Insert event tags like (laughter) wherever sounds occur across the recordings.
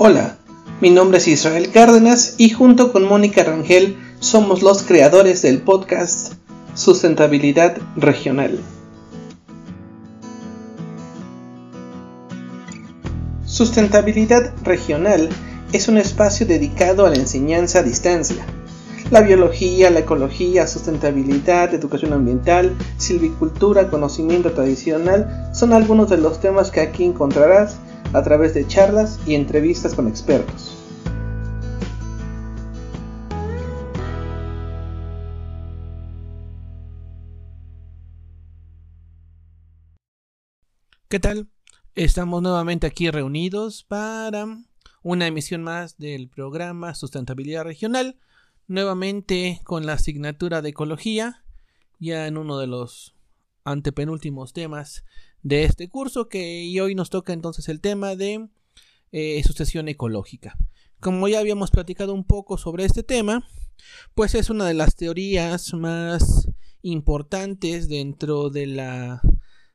Hola, mi nombre es Israel Cárdenas y junto con Mónica Rangel somos los creadores del podcast Sustentabilidad Regional. Sustentabilidad Regional es un espacio dedicado a la enseñanza a distancia. La biología, la ecología, sustentabilidad, educación ambiental, silvicultura, conocimiento tradicional son algunos de los temas que aquí encontrarás a través de charlas y entrevistas con expertos. ¿Qué tal? Estamos nuevamente aquí reunidos para una emisión más del programa Sustentabilidad Regional, nuevamente con la asignatura de Ecología, ya en uno de los antepenúltimos temas de este curso, que hoy nos toca entonces el tema de eh, sucesión ecológica. Como ya habíamos platicado un poco sobre este tema, pues es una de las teorías más importantes dentro de la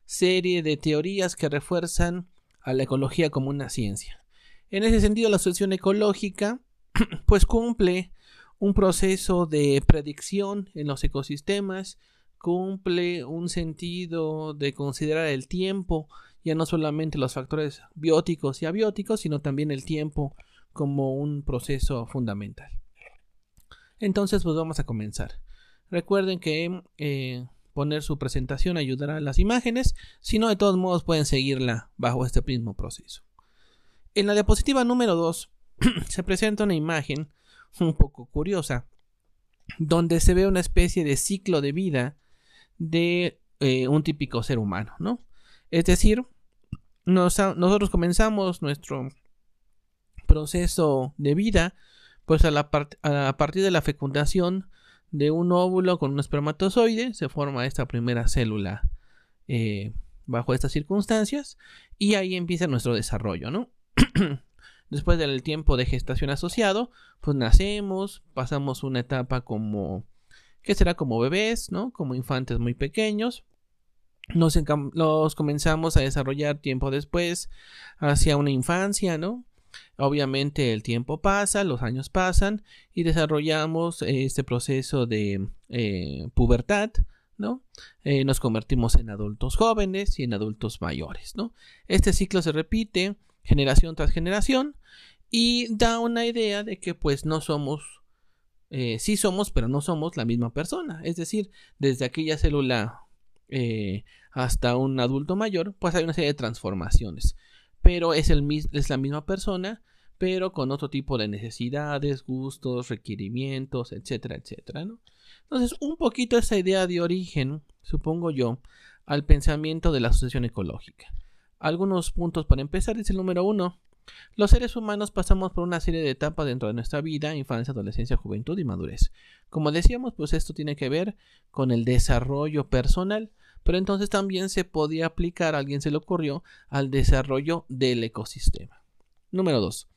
serie de teorías que refuerzan a la ecología como una ciencia. En ese sentido, la sucesión ecológica (clears throat) pues cumple un proceso de predicción en los ecosistemas, cumple un sentido de considerar el tiempo, ya no solamente los factores bióticos y abióticos, sino también el tiempo como un proceso fundamental. Entonces, pues vamos a comenzar. Recuerden que eh, poner su presentación ayudará a las imágenes, si no de todos modos pueden seguirla bajo este mismo proceso. En la diapositiva número 2 (clears throat) se presenta una imagen un poco curiosa, donde se ve una especie de ciclo de vida de eh, un típico ser humano, ¿no? Es decir, nosotros comenzamos nuestro proceso de vida, pues a, la a partir de la fecundación de un óvulo con un espermatozoide se forma esta primera célula eh, bajo estas circunstancias y ahí empieza nuestro desarrollo, ¿no? (clears throat) Después del tiempo de gestación asociado, pues nacemos, pasamos una etapa como, ¿qué será? Como bebés, ¿no? Como infantes muy pequeños. Nos, los comenzamos a desarrollar tiempo después hacia una infancia, ¿no? Obviamente el tiempo pasa, los años pasan y desarrollamos este proceso de eh, pubertad, ¿no? Eh, nos convertimos en adultos jóvenes y en adultos mayores, ¿no? Este ciclo se repite generación tras generación y da una idea de que pues no somos, eh, sí somos, pero no somos la misma persona. Es decir, desde aquella célula hasta un adulto mayor, pues hay una serie de transformaciones pero es, el, es la misma persona, pero con otro tipo de necesidades, gustos, requerimientos, etcétera, etcétera. ¿no? Entonces, un poquito esa idea de origen, supongo yo, al pensamiento de la asociación ecológica. Algunos puntos para empezar es el número uno. Los seres humanos pasamos por una serie de etapas dentro de nuestra vida, infancia, adolescencia, juventud y madurez. Como decíamos, pues esto tiene que ver con el desarrollo personal, pero entonces también se podía aplicar, a alguien se le ocurrió, al desarrollo del ecosistema. Número 2.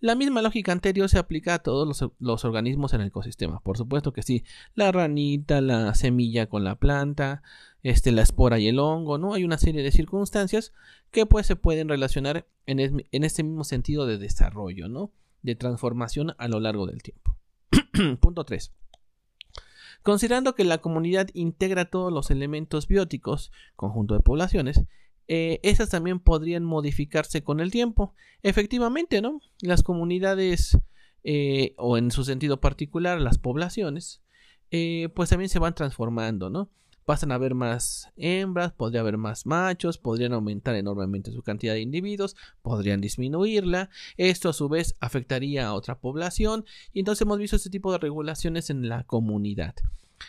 La misma lógica anterior se aplica a todos los, organismos en el ecosistema. Por supuesto que sí. La ranita, la semilla con la planta, este, la espora y el hongo, ¿no? Hay una serie de circunstancias que pues se pueden relacionar en, en este mismo sentido de desarrollo, ¿no? De transformación a lo largo del tiempo. (clears throat) Punto 3. Considerando que la comunidad integra todos los elementos bióticos, conjunto de poblaciones, eh, esas también podrían modificarse con el tiempo. Efectivamente, ¿no? Las comunidades, eh, o en su sentido particular, las poblaciones, eh, pues también se van transformando, ¿no? Pasan a haber más hembras, podría haber más machos, podrían aumentar enormemente su cantidad de individuos, podrían disminuirla. Esto a su vez afectaría a otra población y entonces hemos visto este tipo de regulaciones en la comunidad.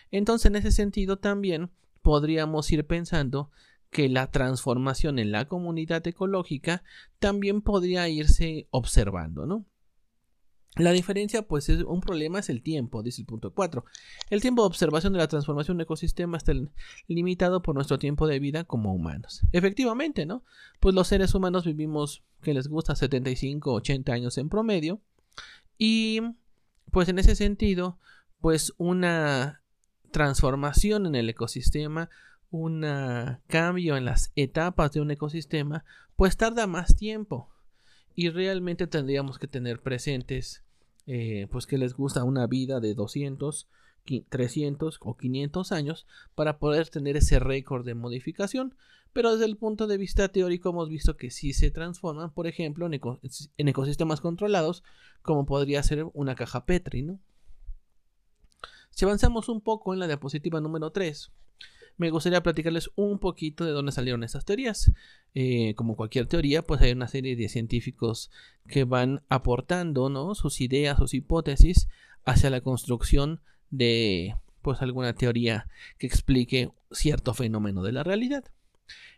Entonces en ese sentido también podríamos ir pensando que la transformación en la comunidad ecológica también podría irse observando, ¿no? La diferencia, pues, es un problema es el tiempo, dice el punto 4. El tiempo de observación de la transformación de un ecosistema está limitado por nuestro tiempo de vida como humanos. Efectivamente, ¿no? Pues los seres humanos vivimos, que les gusta, 75, 80 años en promedio. Y, pues, en ese sentido, pues, una transformación en el ecosistema, un cambio en las etapas de un ecosistema, pues tarda más tiempo. Y realmente tendríamos que tener presentes eh, pues que les gusta una vida de 200 300 o 500 años para poder tener ese récord de modificación, pero desde el punto de vista teórico hemos visto que sí se transforman, por ejemplo, en, ecosistemas controlados, como podría ser una caja Petri. ¿no? Si avanzamos un poco en la diapositiva número 3, me gustaría platicarles un poquito de dónde salieron estas teorías. Eh, como cualquier teoría, pues hay una serie de científicos que van aportando ¿no? sus ideas, sus hipótesis hacia la construcción de pues alguna teoría que explique cierto fenómeno de la realidad.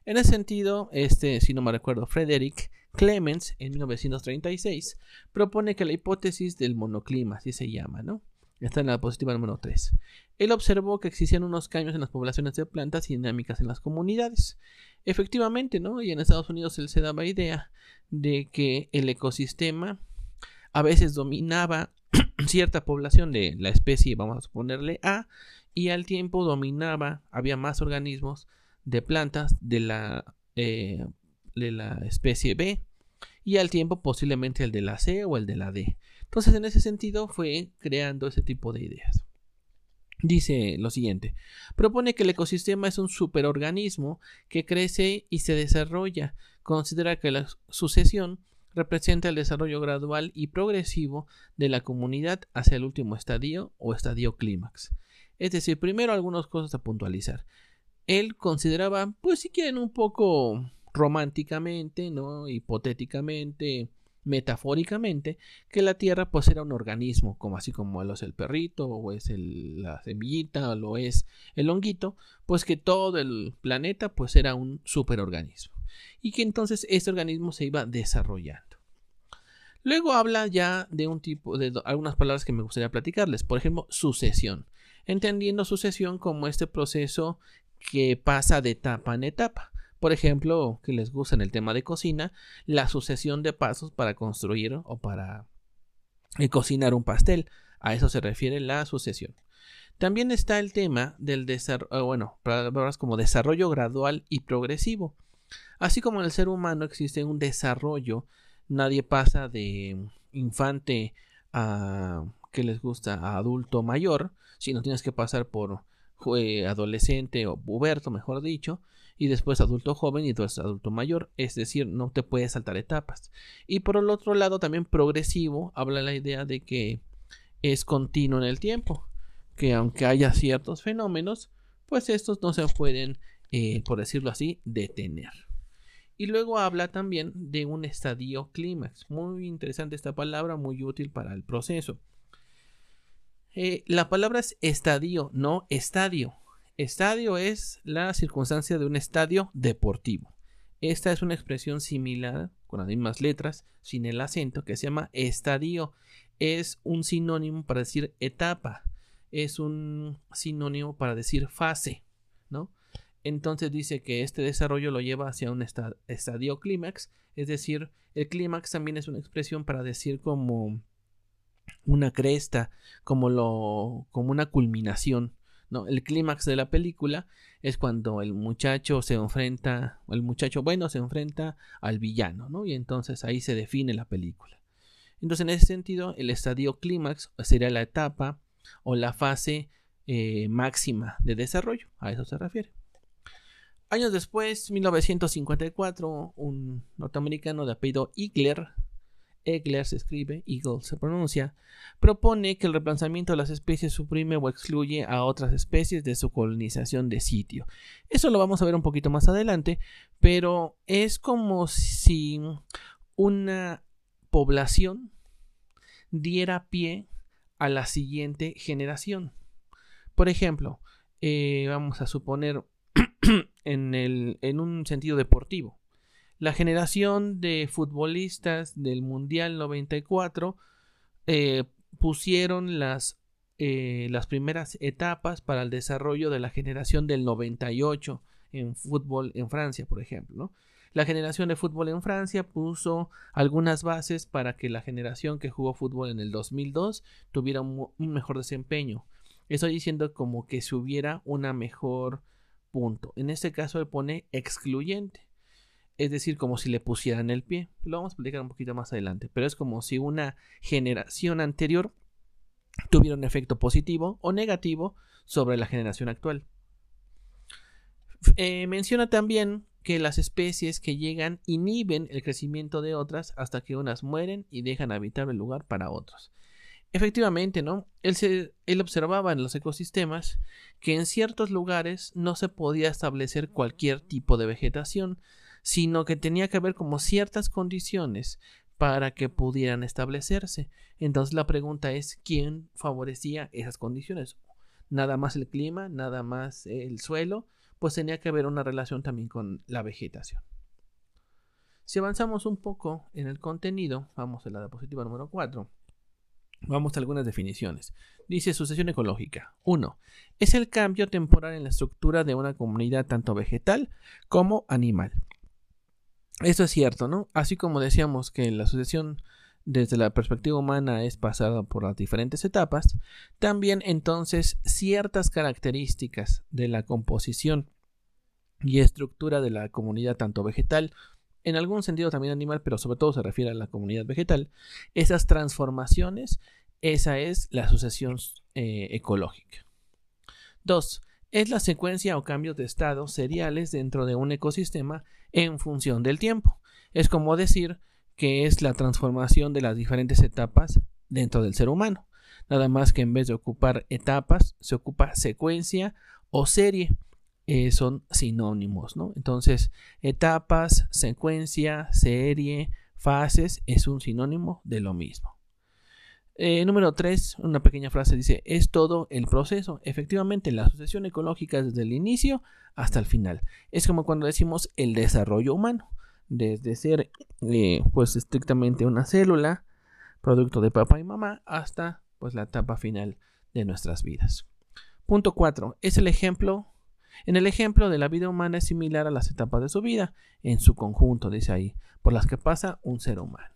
En ese sentido, este, si no me recuerdo, Frederick Clemens en 1936 propone que la hipótesis del monoclima, así se llama, ¿no? Está en la diapositiva número 3. Él observó que existían unos cambios en las poblaciones de plantas y dinámicas en las comunidades. Efectivamente, ¿no? Y en Estados Unidos él se daba idea de que el ecosistema a veces dominaba (clears throat) cierta población de la especie, vamos a ponerle A, y al tiempo dominaba, había más organismos de plantas de la, eh, de la especie B, y al tiempo posiblemente el de la C o el de la D. Entonces, en ese sentido, fue creando ese tipo de ideas. Dice lo siguiente, propone que el ecosistema es un superorganismo que crece y se desarrolla. Considera que la sucesión representa el desarrollo gradual y progresivo de la comunidad hacia el último estadio o estadio clímax. Es decir, primero algunas cosas a puntualizar. Él consideraba, pues si quieren un poco románticamente, ¿no? hipotéticamente, metafóricamente, que la Tierra pues era un organismo, como así como lo es el perrito, o es la semillita, o lo es el honguito, pues que todo el planeta pues era un superorganismo y que entonces este organismo se iba desarrollando. Luego habla ya de un tipo de algunas palabras que me gustaría platicarles, por ejemplo, sucesión, entendiendo sucesión como este proceso que pasa de etapa en etapa. Por ejemplo, que les gusta en el tema de cocina, la sucesión de pasos para construir o para eh, cocinar un pastel. A eso se refiere la sucesión. También está el tema del desarrollo, bueno, palabras como desarrollo gradual y progresivo. Así como en el ser humano existe un desarrollo, nadie pasa de infante a que les gusta a adulto mayor, sino tienes que pasar por adolescente o puberto, mejor dicho, y después adulto joven y después adulto mayor, es decir, no te puedes saltar etapas. Y por el otro lado, también progresivo, habla la idea de que es continuo en el tiempo, que aunque haya ciertos fenómenos, pues estos no se pueden, eh, por decirlo así, detener. Y luego habla también de un estadio clímax. Muy interesante esta palabra, muy útil para el proceso. Eh, la palabra es estadio, no estadio. Estadio es la circunstancia de un estadio deportivo. Esta es una expresión similar, con las mismas letras, sin el acento, que se llama estadio. Es un sinónimo para decir etapa. Es un sinónimo para decir fase, ¿no? entonces dice que este desarrollo lo lleva hacia un estadio clímax, es decir, el clímax también es una expresión para decir como una cresta, como lo como una culminación, El clímax de la película es cuando el muchacho se enfrenta, el muchacho bueno se enfrenta al villano, ¿no? Y entonces ahí se define la película. Entonces, en ese sentido, el estadio clímax sería la etapa o la fase eh, máxima de desarrollo, a eso se refiere. Años después, 1954, un norteamericano de apellido Igler, Egler se escribe, Eagle se pronuncia, propone que el reemplazamiento de las especies suprime o excluye a otras especies de su colonización de sitio. Eso lo vamos a ver un poquito más adelante, pero es como si una población diera pie a la siguiente generación. Por ejemplo, eh, vamos a suponer (clears throat) en, el, en un sentido deportivo. La generación de futbolistas del Mundial 94 eh, pusieron las, eh, las primeras etapas para el desarrollo de la generación del 98 en fútbol en Francia, por ejemplo. La generación de fútbol en Francia puso algunas bases para que la generación que jugó fútbol en el 2002 tuviera un, mejor desempeño. Estoy diciendo como que si hubiera una mejor punto. En este caso él pone excluyente. Es decir, como si le pusieran el pie. Lo vamos a explicar un poquito más adelante, pero es como si una generación anterior tuviera un efecto positivo o negativo sobre la generación actual. Eh, menciona también que las especies que llegan inhiben el crecimiento de otras hasta que unas mueren y dejan habitar el lugar para otros. Efectivamente, ¿no? Él, él, observaba en los ecosistemas que en ciertos lugares no se podía establecer cualquier tipo de vegetación, sino que tenía que haber como ciertas condiciones para que pudieran establecerse. Entonces la pregunta es quién favorecía esas condiciones. Nada más el clima, nada más el suelo, pues tenía que haber una relación también con la vegetación. Si avanzamos un poco en el contenido, vamos a la diapositiva número 4. Vamos a algunas definiciones. Dice sucesión ecológica. 1. Es el cambio temporal en la estructura de una comunidad tanto vegetal como animal. Esto es cierto, ¿no? Así como decíamos que la sucesión desde la perspectiva humana es pasada por las diferentes etapas, también entonces ciertas características de la composición y estructura de la comunidad tanto vegetal, en algún sentido también animal, pero sobre todo se refiere a la comunidad vegetal, esas transformaciones, esa es la sucesión eh, ecológica. 2. Es la secuencia o cambios de estado seriales dentro de un ecosistema en función del tiempo. Es como decir que es la transformación de las diferentes etapas dentro del ser humano. Nada más que en vez de ocupar etapas, se ocupa secuencia o serie. Eh, son sinónimos, ¿no? Entonces, etapas, secuencia, serie, fases es un sinónimo de lo mismo. Eh, número 3, una pequeña frase dice, es todo el proceso. Efectivamente, la sucesión ecológica desde el inicio hasta el final. Es como cuando decimos el desarrollo humano desde ser eh, pues estrictamente una célula, producto de papá y mamá, hasta pues la etapa final de nuestras vidas. Punto 4. Es el ejemplo. En el ejemplo de la vida humana es similar a las etapas de su vida, en su conjunto, dice ahí, por las que pasa un ser humano.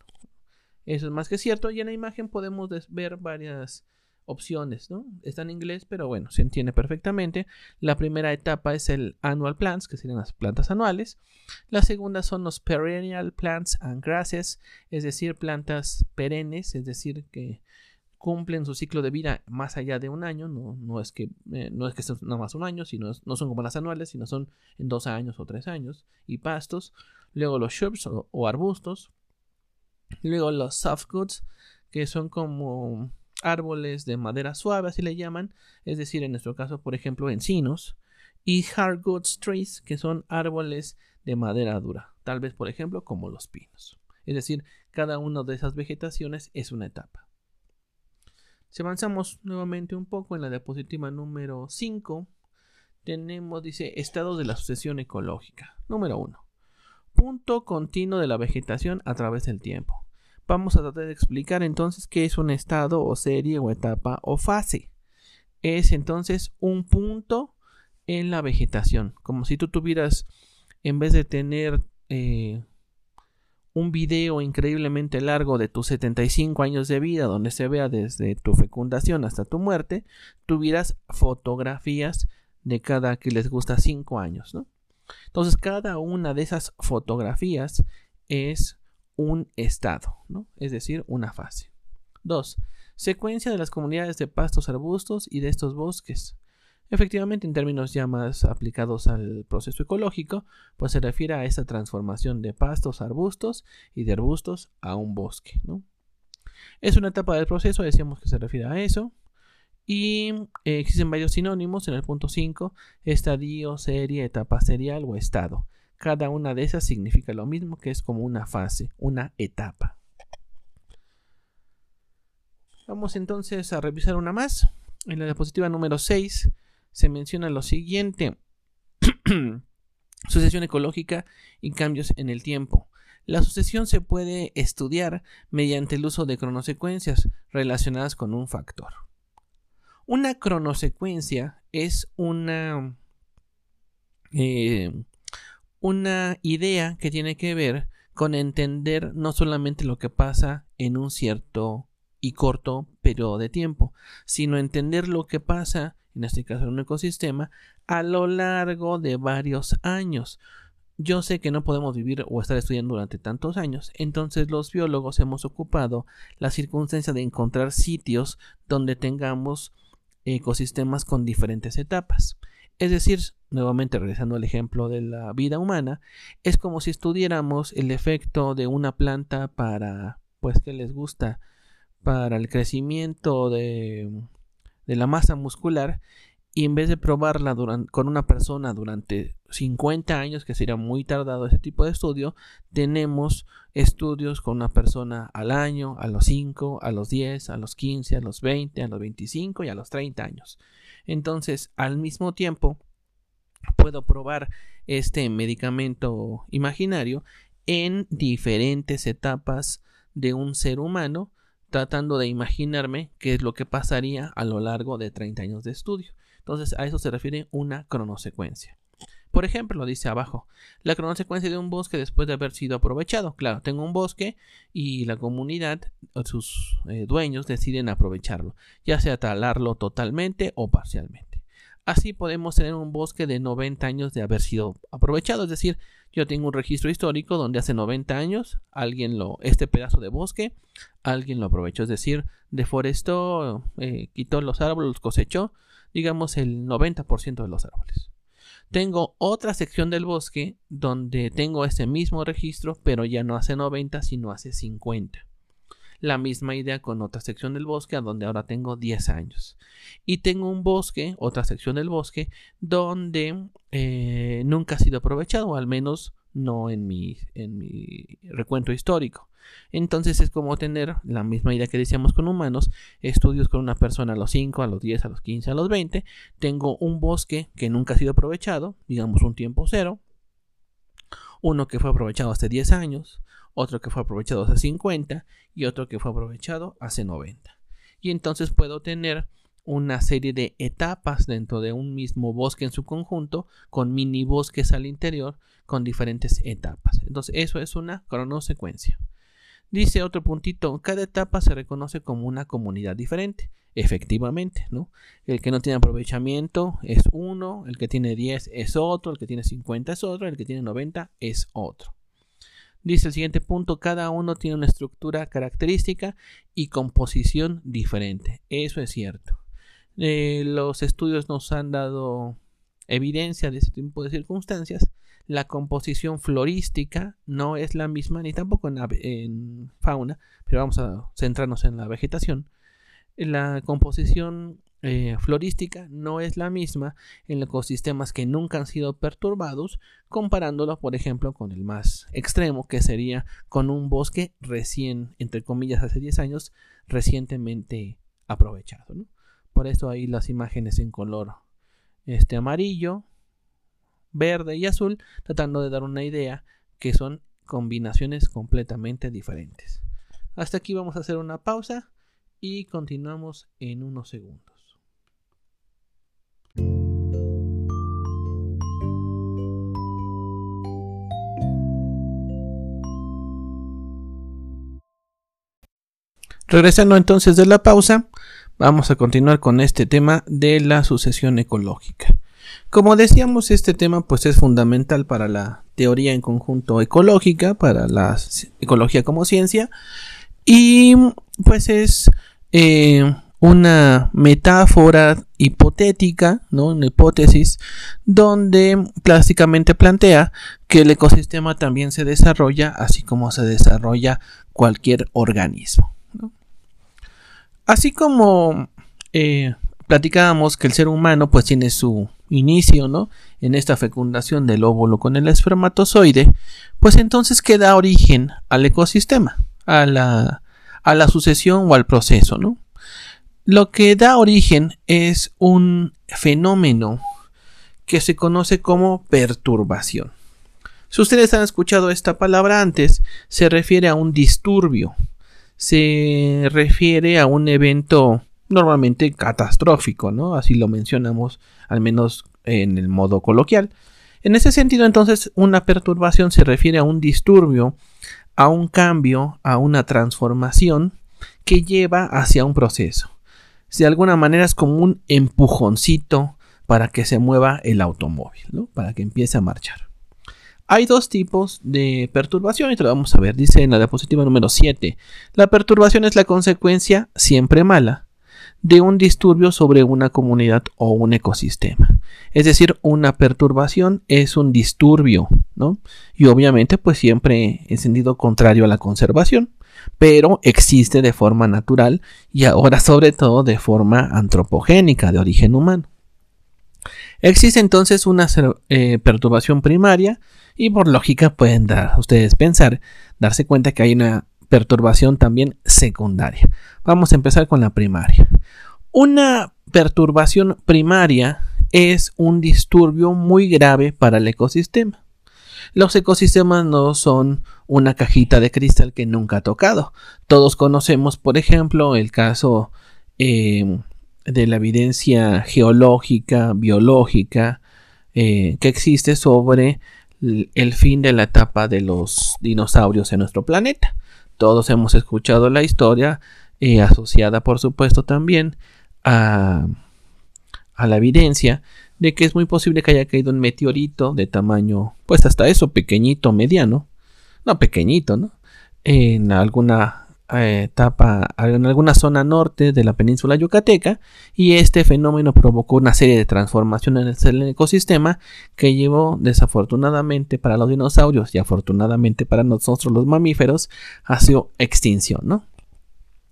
Eso es más que cierto, y en la imagen podemos ver varias opciones, ¿no? Está en inglés, pero bueno, se entiende perfectamente. La primera etapa es el annual plants, que serían las plantas anuales. La segunda son los perennial plants and grasses, es decir, plantas perennes, es decir, que cumplen su ciclo de vida más allá de un año, no, no es que eh, no es que son nada más un año, sino no son como las anuales, sino son en dos años o tres años, y pastos, luego los shrubs o, o arbustos, luego los softwoods, que son como árboles de madera suave, así le llaman, es decir, en nuestro caso, por ejemplo, encinos, y hardwood trees, que son árboles de madera dura, tal vez, por ejemplo, como los pinos. Es decir, cada una de esas vegetaciones es una etapa. Si avanzamos nuevamente un poco en la diapositiva número 5, tenemos, dice, estados de la sucesión ecológica. Número 1. Punto continuo de la vegetación a través del tiempo. Vamos a tratar de explicar entonces qué es un estado o serie o etapa o fase. Es entonces un punto en la vegetación, como si tú tuvieras, en vez de tener eh, un video increíblemente largo de tus 75 años de vida, donde se vea desde tu fecundación hasta tu muerte, tuvieras fotografías de cada que les gusta 5 años, ¿no? Entonces, cada una de esas fotografías es un estado, ¿no? es decir, una fase. 2. Secuencia de las comunidades de pastos arbustos y de estos bosques. Efectivamente, en términos ya más aplicados al proceso ecológico, pues se refiere a esa transformación de pastos arbustos y de arbustos a un bosque. ¿no? Es una etapa del proceso, decíamos que se refiere a eso. Y eh, existen varios sinónimos en el punto 5, estadio, serie, etapa serial o estado. Cada una de esas significa lo mismo, que es como una fase, una etapa. Vamos entonces a revisar una más. En la diapositiva número 6 se menciona lo siguiente. (clears throat) sucesión ecológica y cambios en el tiempo. La sucesión se puede estudiar mediante el uso de cronosecuencias relacionadas con un factor. Una cronosecuencia es una eh, una idea que tiene que ver con entender no solamente lo que pasa en un cierto y corto periodo de tiempo, sino entender lo que pasa, en este caso en un ecosistema, a lo largo de varios años. yo sé que no podemos vivir o estar estudiando durante tantos años, entonces los biólogos hemos ocupado la circunstancia de encontrar sitios donde tengamos ecosistemas con diferentes etapas. Es decir, nuevamente regresando al ejemplo de la vida humana, es como si estudiáramos el efecto de una planta para, pues, que les gusta? Para el crecimiento de, de la masa muscular y en vez de probarla con una persona durante 50 años, que sería muy tardado ese tipo de estudio, tenemos estudios con una persona al año, a los 5, a los 10, a los 15, a los 20, a los 25 y a los 30 años. Entonces, al mismo tiempo, puedo probar este medicamento imaginario en diferentes etapas de un ser humano, tratando de imaginarme qué es lo que pasaría a lo largo de 30 años de estudio. Entonces a eso se refiere una cronosecuencia. Por ejemplo, dice abajo, la cronosecuencia de un bosque después de haber sido aprovechado. Claro, tengo un bosque y la comunidad, sus eh, dueños deciden aprovecharlo, ya sea talarlo totalmente o parcialmente. Así podemos tener un bosque de 90 años de haber sido aprovechado, es decir, yo tengo un registro histórico donde hace 90 años alguien lo, este pedazo de bosque, alguien lo aprovechó, es decir, deforestó, eh, quitó los árboles, los cosechó, digamos el 90% de los árboles. Tengo otra sección del bosque donde tengo ese mismo registro, pero ya no hace 90, sino hace 50. La misma idea con otra sección del bosque, donde ahora tengo 10 años. Y tengo un bosque, otra sección del bosque, donde eh, nunca ha sido aprovechado, al menos no en mi, en mi recuento histórico. Entonces es como tener la misma idea que decíamos con humanos, estudios con una persona a los 5, a los 10, a los 15, a los 20, tengo un bosque que nunca ha sido aprovechado, digamos un tiempo cero, uno que fue aprovechado hace 10 años, otro que fue aprovechado hace 50 y otro que fue aprovechado hace 90. Y entonces puedo tener una serie de etapas dentro de un mismo bosque en su conjunto, con mini bosques al interior, con diferentes etapas. Entonces, eso es una cronosecuencia. Dice otro puntito, cada etapa se reconoce como una comunidad diferente. Efectivamente, ¿no? El que no tiene aprovechamiento es uno, el que tiene 10 es otro, el que tiene 50 es otro, el que tiene 90 es otro. Dice el siguiente punto, cada uno tiene una estructura característica y composición diferente. Eso es cierto. Eh, los estudios nos han dado evidencia de este tipo de circunstancias la composición florística no es la misma ni tampoco en, fauna, pero vamos a centrarnos en la vegetación. La composición eh, florística no es la misma en ecosistemas que nunca han sido perturbados, comparándolo, por ejemplo, con el más extremo, que sería con un bosque recién, entre comillas, hace 10 años, recientemente aprovechado. Por eso ahí las imágenes en color este amarillo, verde y azul, tratando de dar una idea que son combinaciones completamente diferentes. Hasta aquí vamos a hacer una pausa y continuamos en unos segundos. Regresando entonces de la pausa, vamos a continuar con este tema de la sucesión ecológica. Como decíamos, este tema pues es fundamental para la teoría en conjunto ecológica, para la ecología como ciencia, y pues es eh, una metáfora hipotética, ¿no? una hipótesis, donde clásicamente plantea que el ecosistema también se desarrolla así como se desarrolla cualquier organismo. Así como eh, platicábamos que el ser humano pues tiene su inicio, ¿no? En esta fecundación del óvulo con el espermatozoide, pues entonces queda origen al ecosistema, a la, a la sucesión o al proceso, ¿no? Lo que da origen es un fenómeno que se conoce como perturbación. Si ustedes han escuchado esta palabra antes, se refiere a un disturbio, se refiere a un evento normalmente catastrófico, ¿no? Así lo mencionamos, al menos en el modo coloquial. En ese sentido, entonces, una perturbación se refiere a un disturbio, a un cambio, a una transformación que lleva hacia un proceso. De alguna manera es como un empujoncito para que se mueva el automóvil, ¿no? Para que empiece a marchar. Hay dos tipos de perturbación y te lo vamos a ver. Dice en la diapositiva número 7. La perturbación es la consecuencia siempre mala de un disturbio sobre una comunidad o un ecosistema. Es decir, una perturbación es un disturbio, ¿no? Y obviamente pues siempre en sentido contrario a la conservación, pero existe de forma natural y ahora sobre todo de forma antropogénica, de origen humano. Existe entonces una eh, perturbación primaria y por lógica pueden ustedes pensar, darse cuenta que hay una perturbación también secundaria. Vamos a empezar con la primaria. Una perturbación primaria es un disturbio muy grave para el ecosistema. Los ecosistemas no son una cajita de cristal que nunca ha tocado. Todos conocemos, por ejemplo, el caso eh, de la evidencia geológica, biológica, eh, que existe sobre el fin de la etapa de los dinosaurios en nuestro planeta. Todos hemos escuchado la historia eh, asociada, por supuesto, también a, a, la evidencia de que es muy posible que haya caído un meteorito de tamaño, pues hasta eso, pequeñito, mediano, no pequeñito, ¿no? En alguna etapa en alguna zona norte de la península yucateca y este fenómeno provocó una serie de transformaciones en el ecosistema que llevó desafortunadamente para los dinosaurios y afortunadamente para nosotros los mamíferos a su extinción, ¿no?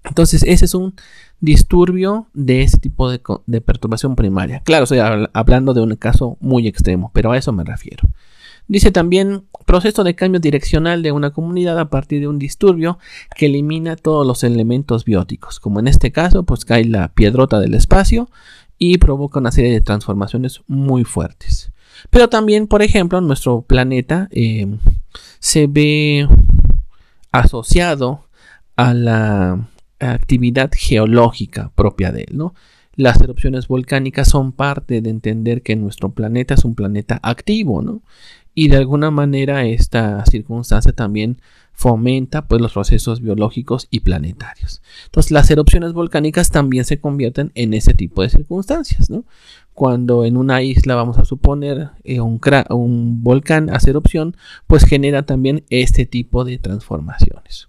Entonces ese es un disturbio de ese tipo de, de perturbación primaria. Claro, estoy hablando de un caso muy extremo, pero a eso me refiero. Dice también proceso de cambio direccional de una comunidad a partir de un disturbio que elimina todos los elementos bióticos, como en este caso, pues cae la piedrota del espacio y provoca una serie de transformaciones muy fuertes. Pero también, por ejemplo, nuestro planeta eh, se ve asociado a la actividad geológica propia de él, ¿no? Las erupciones volcánicas son parte de entender que nuestro planeta es un planeta activo, ¿no? Y de alguna manera esta circunstancia también fomenta pues los procesos biológicos y planetarios. Entonces las erupciones volcánicas también se convierten en ese tipo de circunstancias, ¿no? Cuando en una isla vamos a suponer eh, un, un volcán hace erupción, pues genera también este tipo de transformaciones.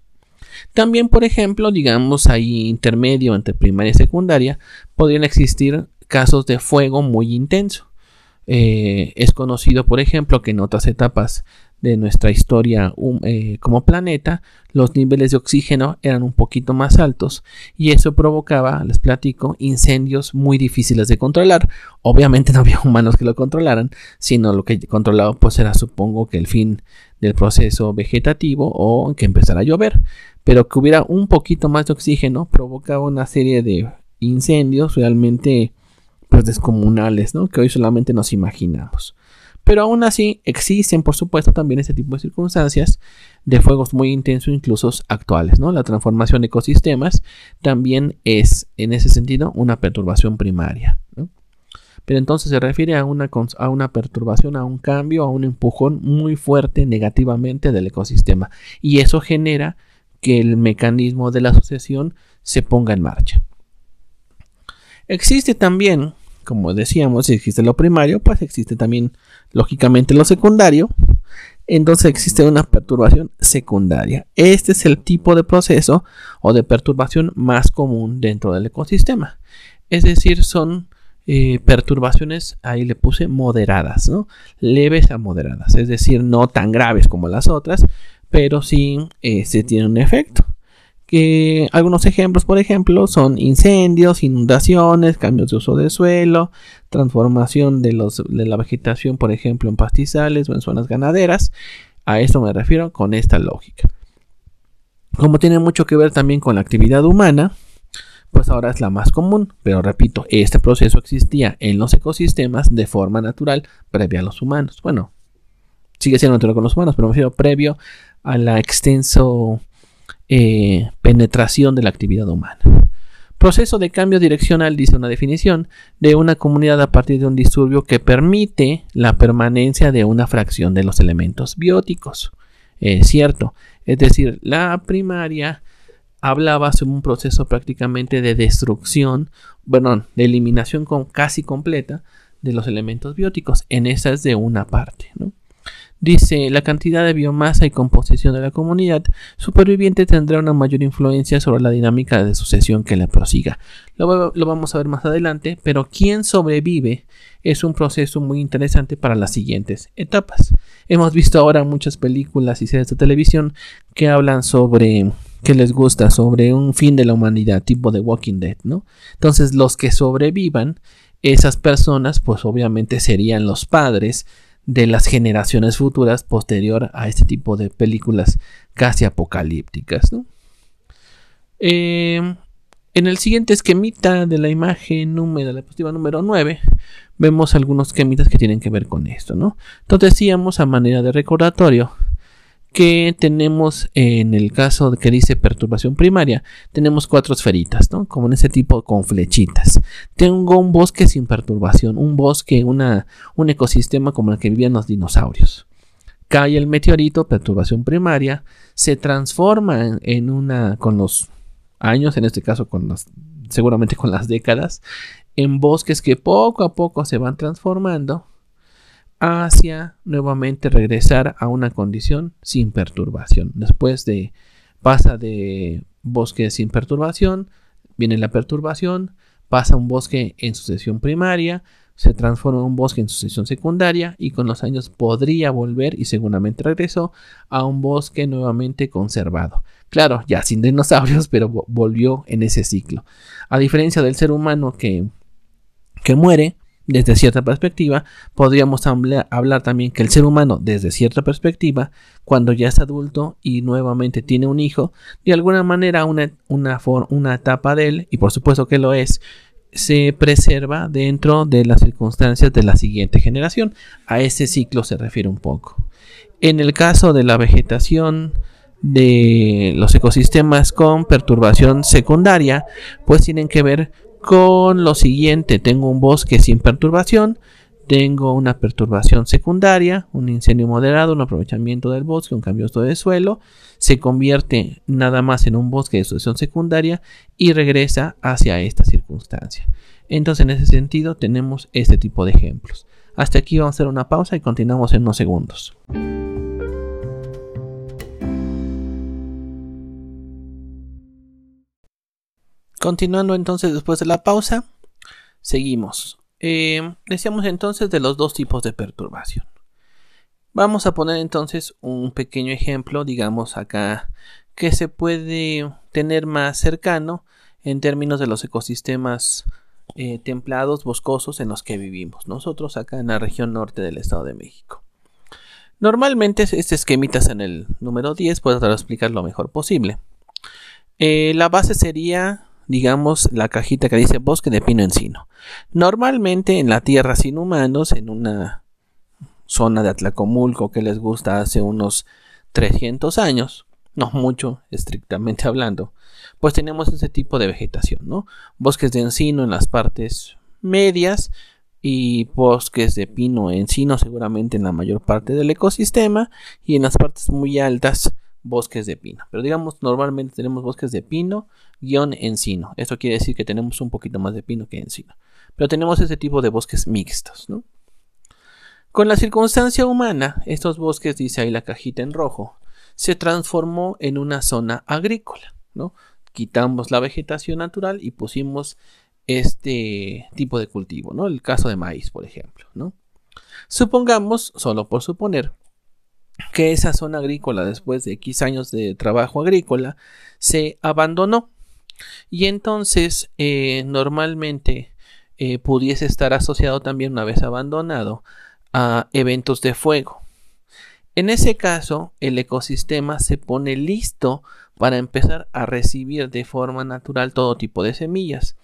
También, por ejemplo, digamos ahí intermedio entre primaria y secundaria, podrían existir casos de fuego muy intenso. Eh, es conocido, por ejemplo, que en otras etapas de nuestra historia eh, como planeta, los niveles de oxígeno eran un poquito más altos y eso provocaba, les platico, incendios muy difíciles de controlar. Obviamente (laughs) no había humanos que lo controlaran, sino lo que controlaba pues era supongo que el fin del proceso vegetativo o que empezara a llover, pero que hubiera un poquito más de oxígeno provocaba una serie de incendios realmente pues descomunales, ¿no? Que hoy solamente nos imaginamos. Pero aún así existen, por supuesto, también este tipo de circunstancias de fuegos muy intensos, incluso actuales, ¿no? La transformación de ecosistemas también es, en ese sentido, una perturbación primaria, Pero entonces se refiere a una, a una perturbación, a un cambio, a un empujón muy fuerte negativamente del ecosistema. Y eso genera que el mecanismo de la asociación se ponga en marcha. Existe también, como decíamos, si existe lo primario, pues existe también, lógicamente, lo secundario. Entonces existe una perturbación secundaria. Este es el tipo de proceso o de perturbación más común dentro del ecosistema. Es decir, son eh, perturbaciones, ahí le puse moderadas, ¿no? Leves a moderadas, es decir, no tan graves como las otras, pero sí eh, se tiene un efecto que algunos ejemplos, por ejemplo, son incendios, inundaciones, cambios de uso de suelo, transformación de, los, de la vegetación, por ejemplo, en pastizales o en zonas ganaderas. A esto me refiero con esta lógica. Como tiene mucho que ver también con la actividad humana, pues ahora es la más común, pero repito, este proceso existía en los ecosistemas de forma natural previa a los humanos. Bueno, sigue siendo natural con los humanos, pero me refiero previo a la extenso eh, penetración de la actividad humana. Proceso de cambio direccional, dice una definición, de una comunidad a partir de un disturbio que permite la permanencia de una fracción de los elementos bióticos. Es cierto, es decir, la primaria hablaba sobre un proceso prácticamente de destrucción, perdón, de eliminación casi completa de los elementos bióticos. En esa es de una parte. Dice, la cantidad de biomasa y composición de la comunidad superviviente tendrá una mayor influencia sobre la dinámica de sucesión que la prosiga. Lo, lo, vamos a ver más adelante, pero quién sobrevive es un proceso muy interesante para las siguientes etapas. Hemos visto ahora muchas películas y series de televisión que hablan sobre que les gusta sobre un fin de la humanidad tipo de Walking Dead, ¿no? Entonces los que sobrevivan, esas personas pues obviamente serían los padres de las generaciones futuras posterior a este tipo de películas casi apocalípticas, ¿no? Eh, en el siguiente esquemita de la imagen número, la número 9, vemos algunos esquemitas que tienen que ver con esto, ¿no? Entonces decíamos a manera de recordatorio que tenemos en el caso que dice perturbación primaria, tenemos cuatro esferitas, ¿no? Como en ese tipo con flechitas. Tengo un bosque sin perturbación, un bosque, un ecosistema como el que vivían los dinosaurios. Cae el meteorito, perturbación primaria, se transforma en una, con los años, en este caso con las, seguramente con las décadas, en bosques que poco a poco se van transformando hacia nuevamente regresar a una condición sin perturbación. Después de pasa de bosque sin perturbación, viene la perturbación, pasa un bosque en sucesión primaria, se transforma en un bosque en sucesión secundaria y con los años podría volver y seguramente regresó a un bosque nuevamente conservado. Claro, ya sin dinosaurios, (laughs) pero volvió en ese ciclo. A diferencia del ser humano que, que muere, desde cierta perspectiva, podríamos hablar también que el ser humano, desde cierta perspectiva, cuando ya es adulto y nuevamente tiene un hijo, de alguna manera una, una, una etapa de él, y por supuesto que lo es, se preserva dentro de las circunstancias de la siguiente generación. A ese ciclo se refiere un poco. En el caso de la vegetación de los ecosistemas con perturbación secundaria, pues tienen que ver con lo siguiente, tengo un bosque sin perturbación, tengo una perturbación secundaria, un incendio moderado, un aprovechamiento del bosque, un cambio de suelo, se convierte nada más en un bosque de sucesión secundaria y regresa hacia esta circunstancia. Entonces, en ese sentido, tenemos este tipo de ejemplos. Hasta aquí vamos a hacer una pausa y continuamos en unos segundos. Continuando entonces después de la pausa, seguimos. Eh, decíamos entonces de los dos tipos de perturbación. Vamos a poner entonces un pequeño ejemplo, digamos acá, que se puede tener más cercano en términos de los ecosistemas eh, templados, boscosos en los que vivimos nosotros acá en la región norte del Estado de México. Normalmente este esquemita es en el número 10, puedo tratar de explicar lo mejor posible. Eh, la base sería digamos, la cajita que dice bosque de pino encino. Normalmente en la tierra sin humanos, en una zona de Atlacomulco que les gusta hace unos 300 años, no mucho estrictamente hablando, pues tenemos ese tipo de vegetación, ¿no? Bosques de encino en las partes medias y bosques de pino encino seguramente en la mayor parte del ecosistema y en las partes muy altas bosques de pino. Pero digamos, normalmente tenemos bosques de pino guion encino. Esto quiere decir que tenemos un poquito más de pino que encino. Pero tenemos ese tipo de bosques mixtos, ¿no? Con la circunstancia humana, estos bosques, dice ahí la cajita en rojo, se transformó en una zona agrícola, ¿no? Quitamos la vegetación natural y pusimos este tipo de cultivo, ¿no? El caso de maíz, por ejemplo, ¿no? Supongamos, solo por suponer, que esa zona agrícola, después de X años de trabajo agrícola, se abandonó. Y entonces, eh, normalmente, eh, pudiese estar asociado también, una vez abandonado, a eventos de fuego. En ese caso, el ecosistema se pone listo para empezar a recibir de forma natural todo tipo de semillas.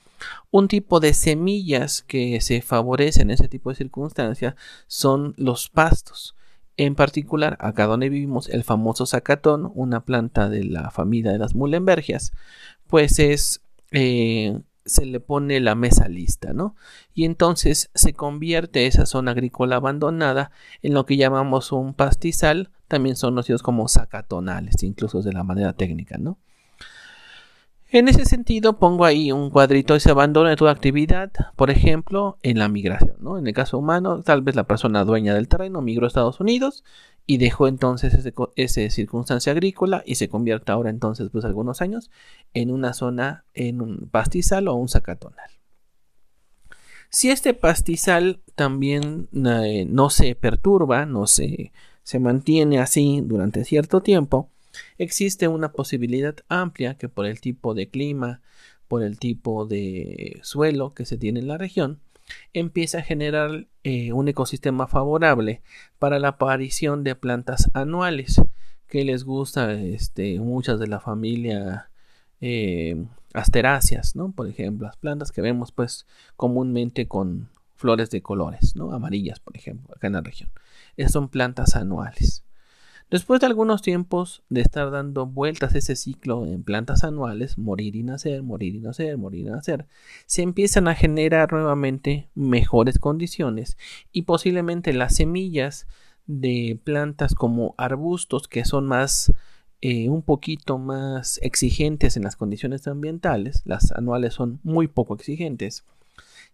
Un tipo de semillas que se favorecen en ese tipo de circunstancias son los pastos. En particular, acá donde vivimos, el famoso zacatón, una planta de la familia de las mulenbergias, pues es eh, se le pone la mesa lista, ¿no? Y entonces se convierte esa zona agrícola abandonada en lo que llamamos un pastizal, también son conocidos como zacatonales, incluso de la manera técnica, ¿no? En ese sentido, pongo ahí un cuadrito y se abandona toda actividad, por ejemplo, en la migración. ¿no? En el caso humano, tal vez la persona dueña del terreno migró a Estados Unidos y dejó entonces esa circunstancia agrícola y se convierte ahora entonces, pues algunos años, en una zona, en un pastizal o un zacatonal. Si este pastizal también eh, no se perturba, no se, se mantiene así durante cierto tiempo, Existe una posibilidad amplia que por el tipo de clima, por el tipo de suelo que se tiene en la región, empieza a generar eh, un ecosistema favorable para la aparición de plantas anuales que les gusta este, muchas de la familia eh, asteráceas, ¿no? Por ejemplo, las plantas que vemos pues comúnmente con flores de colores, ¿no? Amarillas, por ejemplo, acá en la región. Son plantas anuales. Después de algunos tiempos de estar dando vueltas ese ciclo en plantas anuales, morir y nacer, morir y nacer, morir y nacer, se empiezan a generar nuevamente mejores condiciones y posiblemente las semillas de plantas como arbustos que son más eh, un poquito más exigentes en las condiciones ambientales, las anuales son muy poco exigentes,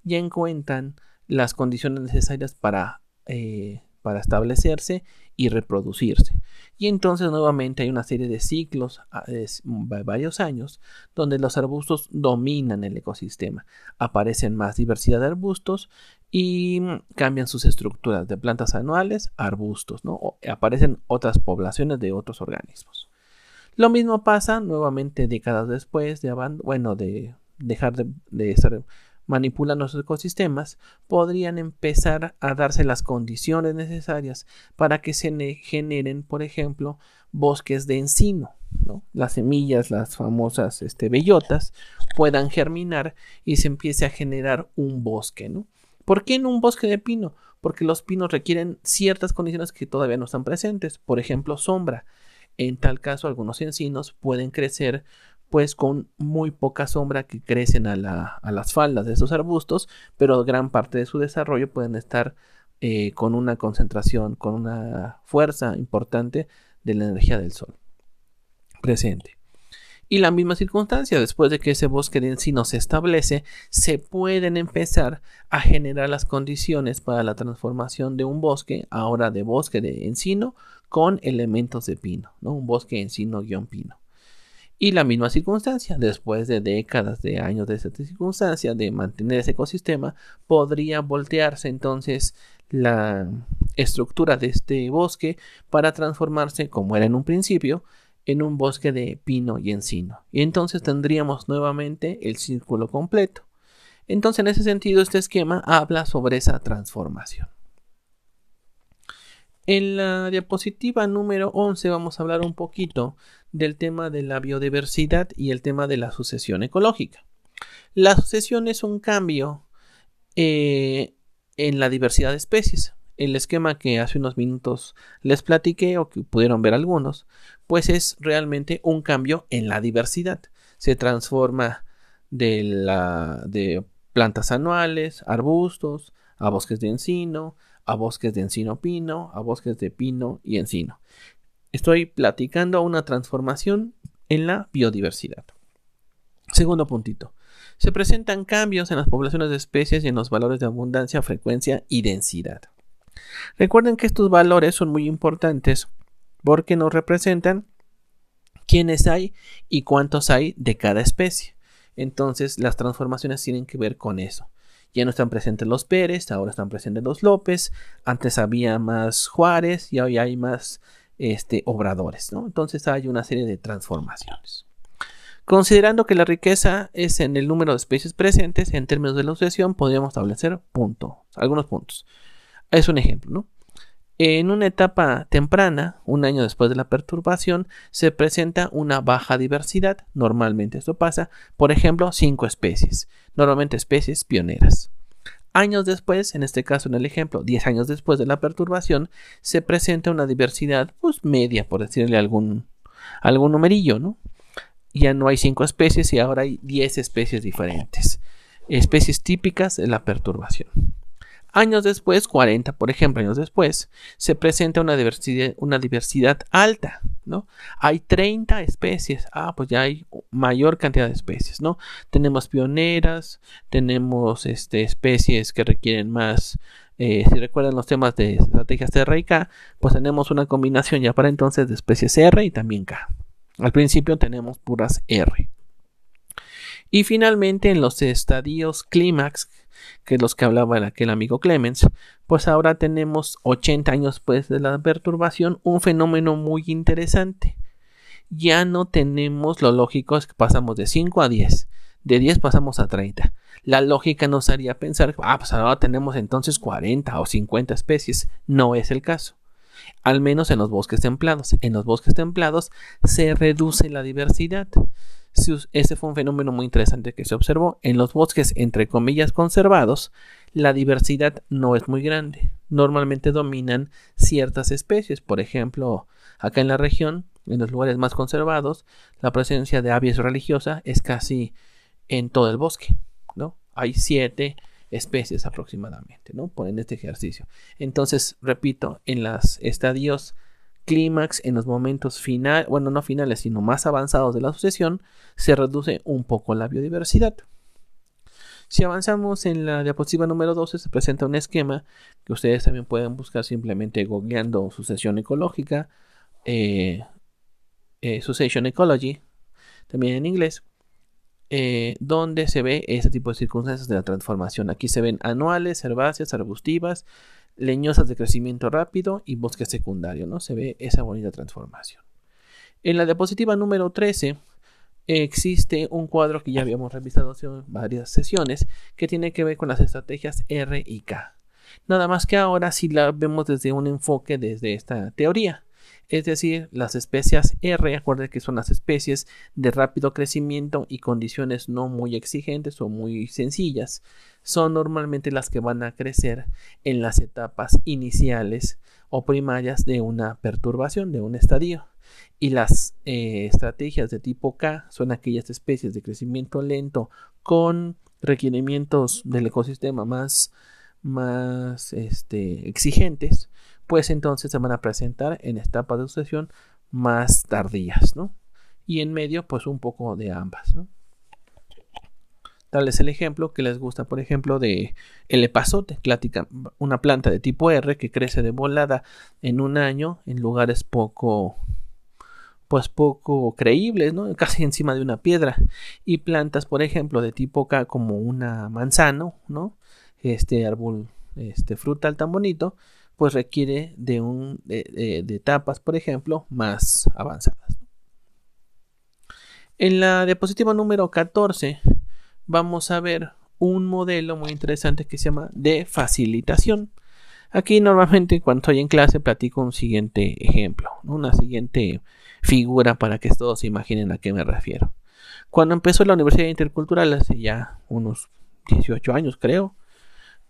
ya encuentran las condiciones necesarias para, eh, para establecerse y reproducirse. Y entonces nuevamente hay una serie de ciclos ah, de varios años donde los arbustos dominan el ecosistema. Aparecen más diversidad de arbustos y mm, cambian sus estructuras de plantas anuales a arbustos, ¿no? aparecen otras poblaciones de otros organismos. Lo mismo pasa nuevamente décadas después de, bueno, de dejar de, de estar manipulan nuestros ecosistemas, podrían empezar a darse las condiciones necesarias para que se generen, por ejemplo, bosques de encino. Las semillas, las famosas este, bellotas, puedan germinar y se empiece a generar un bosque. ¿no? ¿Por qué en un bosque de pino? Porque los pinos requieren ciertas condiciones que todavía no están presentes, por ejemplo, sombra. En tal caso, algunos encinos pueden crecer pues con muy poca sombra que crecen a, las faldas de estos arbustos, pero gran parte de su desarrollo pueden estar eh, con una concentración, con una fuerza importante de la energía del sol presente. Y la misma circunstancia, después de que ese bosque de encino se establece, se pueden empezar a generar las condiciones para la transformación de un bosque, ahora de bosque de encino, con elementos de pino, ¿no? Un bosque encino-pino. Y la misma circunstancia, después de décadas de años de esta circunstancia, de mantener ese ecosistema, podría voltearse entonces la estructura de este bosque para transformarse, como era en un principio, en un bosque de pino y encino. Y entonces tendríamos nuevamente el círculo completo. Entonces, en ese sentido, este esquema habla sobre esa transformación. En la diapositiva número 11 vamos a hablar un poquito del tema de la biodiversidad y el tema de la sucesión ecológica. La sucesión es un cambio eh, en la diversidad de especies. El esquema que hace unos minutos les platiqué o que pudieron ver algunos, pues es realmente un cambio en la diversidad. Se transforma de, la, de plantas anuales, arbustos, a bosques de encino, a bosques de encino pino, a bosques de pino y encino. Estoy platicando una transformación en la biodiversidad. Segundo puntito. Se presentan cambios en las poblaciones de especies y en los valores de abundancia, frecuencia y densidad. Recuerden que estos valores son muy importantes porque nos representan quiénes hay y cuántos hay de cada especie. Entonces las transformaciones tienen que ver con eso. Ya no están presentes los Pérez, ahora están presentes los López, antes había más Juárez y hoy hay más este, obradores. ¿no? Entonces hay una serie de transformaciones. Considerando que la riqueza es en el número de especies presentes, en términos de la sucesión, podríamos establecer puntos, algunos puntos. Es un ejemplo, ¿no? En una etapa temprana, un año después de la perturbación, se presenta una baja diversidad. Normalmente esto pasa, por ejemplo, cinco especies, normalmente especies pioneras. Años después, en este caso en el ejemplo, 10 años después de la perturbación, se presenta una diversidad pues, media, por decirle algún, algún numerillo, ¿no? Ya no hay 5 especies y ahora hay 10 especies diferentes, especies típicas de la perturbación. Años después, 40 por ejemplo, años después, se presenta una diversidad, una diversidad alta, ¿no? Hay 30 especies. Ah, pues ya hay mayor cantidad de especies, ¿no? Tenemos pioneras, tenemos este, especies que requieren más. Eh, si recuerdan los temas de estrategias R y K, pues tenemos una combinación ya para entonces de especies R y también K. Al principio tenemos puras R. Y finalmente en los estadios clímax, que los que hablaba aquel amigo Clemens, pues ahora tenemos 80 años después de la perturbación un fenómeno muy interesante. Ya no tenemos lo lógico es que pasamos de 5 a 10, de 10 pasamos a 30. La lógica nos haría pensar, ah, pues ahora tenemos entonces 40 o 50 especies. No es el caso. Al menos en los bosques templados. En los bosques templados se reduce la diversidad. Ese fue un fenómeno muy interesante que se observó. En los bosques, entre comillas, conservados, la diversidad no es muy grande. Normalmente dominan ciertas especies. Por ejemplo, acá en la región, en los lugares más conservados, la presencia de aves religiosa es casi en todo el bosque. ¿no? Hay siete especies aproximadamente, ¿no? En este ejercicio. Entonces, repito, en los estadios clímax, en los momentos finales, bueno, no finales, sino más avanzados de la sucesión, se reduce un poco la biodiversidad. Si avanzamos en la diapositiva número 12, se presenta un esquema que ustedes también pueden buscar simplemente googleando sucesión ecológica, eh, eh, Ecology, también en inglés, eh, donde se ve ese tipo de circunstancias de la transformación. Aquí se ven anuales, herbáceas, arbustivas, leñosas de crecimiento rápido y bosque secundario, ¿no? Se ve esa bonita transformación. En la diapositiva número 13 existe un cuadro que ya habíamos revisado hace varias sesiones que tiene que ver con las estrategias R y K. Nada más que ahora si la vemos desde un enfoque desde esta teoría. Es decir, las especies R, acuérdense que son las especies de rápido crecimiento y condiciones no muy exigentes o muy sencillas, son normalmente las que van a crecer en las etapas iniciales o primarias de una perturbación, de un estadio. Y las eh, estrategias de tipo K son aquellas especies de crecimiento lento con requerimientos del ecosistema más, más este, exigentes pues entonces se van a presentar en etapas de sucesión más tardías, ¿no? Y en medio, pues un poco de ambas, ¿no? Tal es el ejemplo que les gusta, por ejemplo, de el epazote, una planta de tipo R que crece de volada en un año en lugares poco, pues poco creíbles, ¿no? Casi encima de una piedra. Y plantas, por ejemplo, de tipo K como una manzano, ¿no? Este árbol, este frutal tan bonito, pues requiere de, un, de, etapas, por ejemplo, más avanzadas. En la diapositiva número 14 vamos a ver un modelo muy interesante que se llama de facilitación. Aquí normalmente cuando estoy en clase platico un siguiente ejemplo, una siguiente figura para que todos se imaginen a qué me refiero. Cuando empezó la Universidad Intercultural hace ya unos 18 años creo,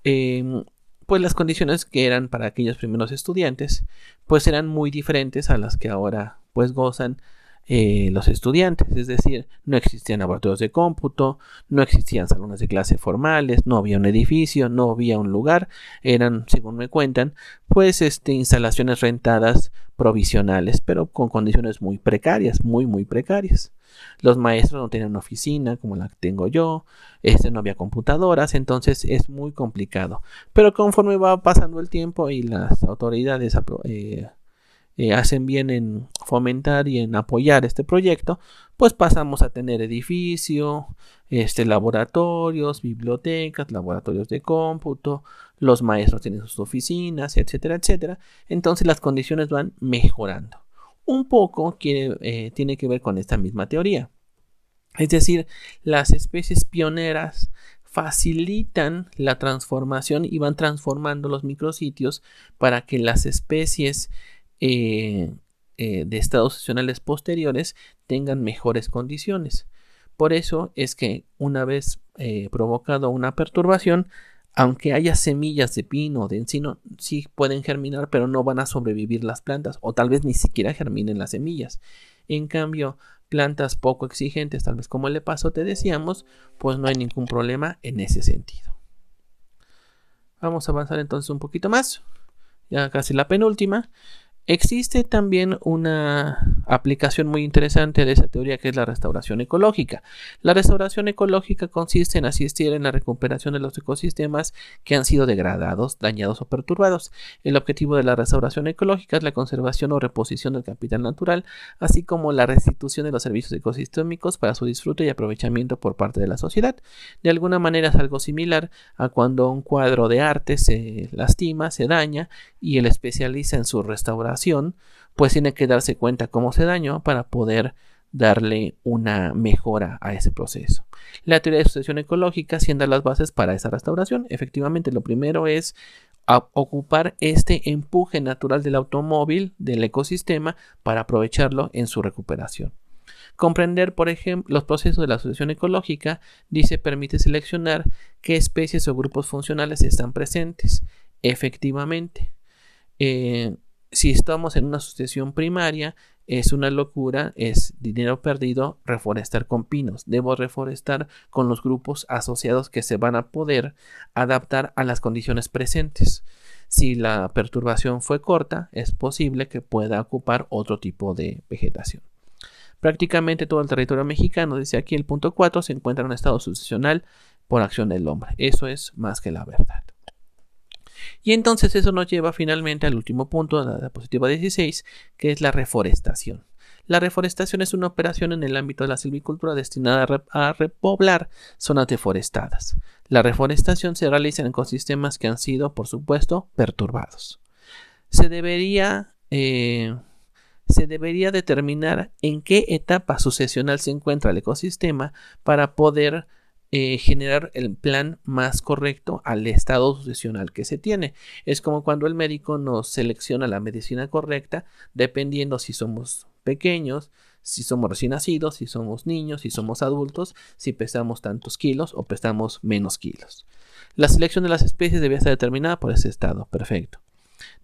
eh, pues las condiciones que eran para aquellos primeros estudiantes, pues eran muy diferentes a las que ahora pues gozan eh, los estudiantes, es decir, no existían laboratorios de cómputo, no existían salones de clase formales, no había un edificio, no había un lugar, eran, según me cuentan, pues este, instalaciones rentadas provisionales, pero con condiciones muy precarias, muy, muy precarias. Los maestros no tenían oficina como la que tengo yo, este, no había computadoras, entonces es muy complicado. Pero conforme va pasando el tiempo y las autoridades eh, eh, hacen bien en fomentar y en apoyar este proyecto, pues pasamos a tener edificio, este, laboratorios, bibliotecas, laboratorios de cómputo, los maestros tienen sus oficinas, etcétera, etcétera. Entonces las condiciones van mejorando un poco eh, tiene que ver con esta misma teoría. Es decir, las especies pioneras facilitan la transformación y van transformando los micrositios para que las especies eh, eh, de estados sesionales posteriores tengan mejores condiciones. Por eso es que una vez provocado una perturbación, aunque haya semillas de pino o de encino, sí pueden germinar, pero no van a sobrevivir las plantas, o tal vez ni siquiera germinen las semillas. En cambio, plantas poco exigentes, tal vez como el paso te decíamos, pues no hay ningún problema en ese sentido. Vamos a avanzar entonces un poquito más, ya casi la penúltima. Existe también una aplicación muy interesante de esa teoría que es la restauración ecológica. La restauración ecológica consiste en asistir en la recuperación de los ecosistemas que han sido degradados, dañados o perturbados. El objetivo de la restauración ecológica es la conservación o reposición del capital natural, así como la restitución de los servicios ecosistémicos para su disfrute y aprovechamiento por parte de la sociedad. De alguna manera es algo similar a cuando un cuadro de arte se lastima, se daña y el especializa en su restauración pues tiene que darse cuenta cómo se dañó para poder darle una mejora a ese proceso. La teoría de sucesión ecológica sienta las bases para esa restauración. Efectivamente, lo primero es ocupar este empuje natural del automóvil, del ecosistema, para aprovecharlo en su recuperación. Comprender, por ejemplo, los procesos de la sucesión ecológica, dice, permite seleccionar qué especies o grupos funcionales están presentes. Efectivamente, eh, si estamos en una sucesión primaria, es una locura, es dinero perdido reforestar con pinos. Debo reforestar con los grupos asociados que se van a poder adaptar a las condiciones presentes. Si la perturbación fue corta, es posible que pueda ocupar otro tipo de vegetación. Prácticamente todo el territorio mexicano, desde aquí el punto 4, se encuentra en un estado sucesional por acción del hombre. Eso es más que la verdad. Y entonces eso nos lleva finalmente al último punto la diapositiva 16, que es la reforestación. La reforestación es una operación en el ámbito de la silvicultura destinada a, repoblar zonas deforestadas. La reforestación se realiza en ecosistemas que han sido, por supuesto, perturbados. Se debería, eh, se debería determinar en qué etapa sucesional se encuentra el ecosistema para poder eh, generar el plan más correcto al estado sucesional que se tiene. Es como cuando el médico nos selecciona la medicina correcta dependiendo si somos pequeños, si somos recién nacidos, si somos niños, si somos adultos, si pesamos tantos kilos o pesamos menos kilos. La selección de las especies debe estar determinada por ese estado. Perfecto.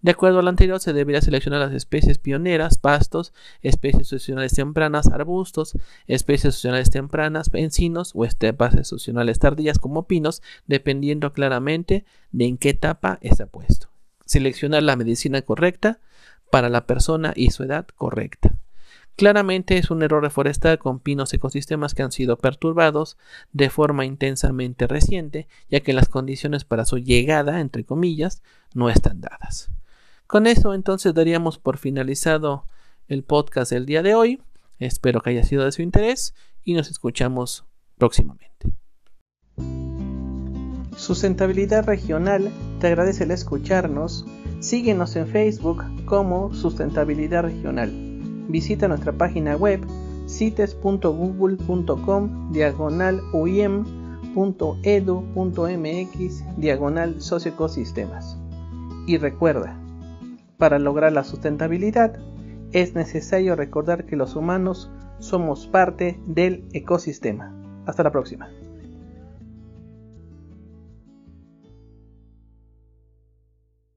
De acuerdo a lo anterior, se debería seleccionar las especies pioneras, pastos, especies sucesionales tempranas, arbustos, especies sucesionales tempranas, encinos o estepas sucesionales tardías como pinos, dependiendo claramente de en qué etapa está puesto. Seleccionar la medicina correcta para la persona y su edad correcta. Claramente es un error reforestar con pinos ecosistemas que han sido perturbados de forma intensamente reciente, ya que las condiciones para su llegada, entre comillas, no están dadas. Con eso entonces daríamos por finalizado el podcast del día de hoy. Espero que haya sido de su interés y nos escuchamos próximamente. Sustentabilidad Regional te agradece el escucharnos. Síguenos en Facebook como Sustentabilidad Regional visita nuestra página web cites.google.com diagonal uim.edu.mx diagonal socioecosistemas. Y recuerda, para lograr la sustentabilidad es necesario recordar que los humanos somos parte del ecosistema. Hasta la próxima.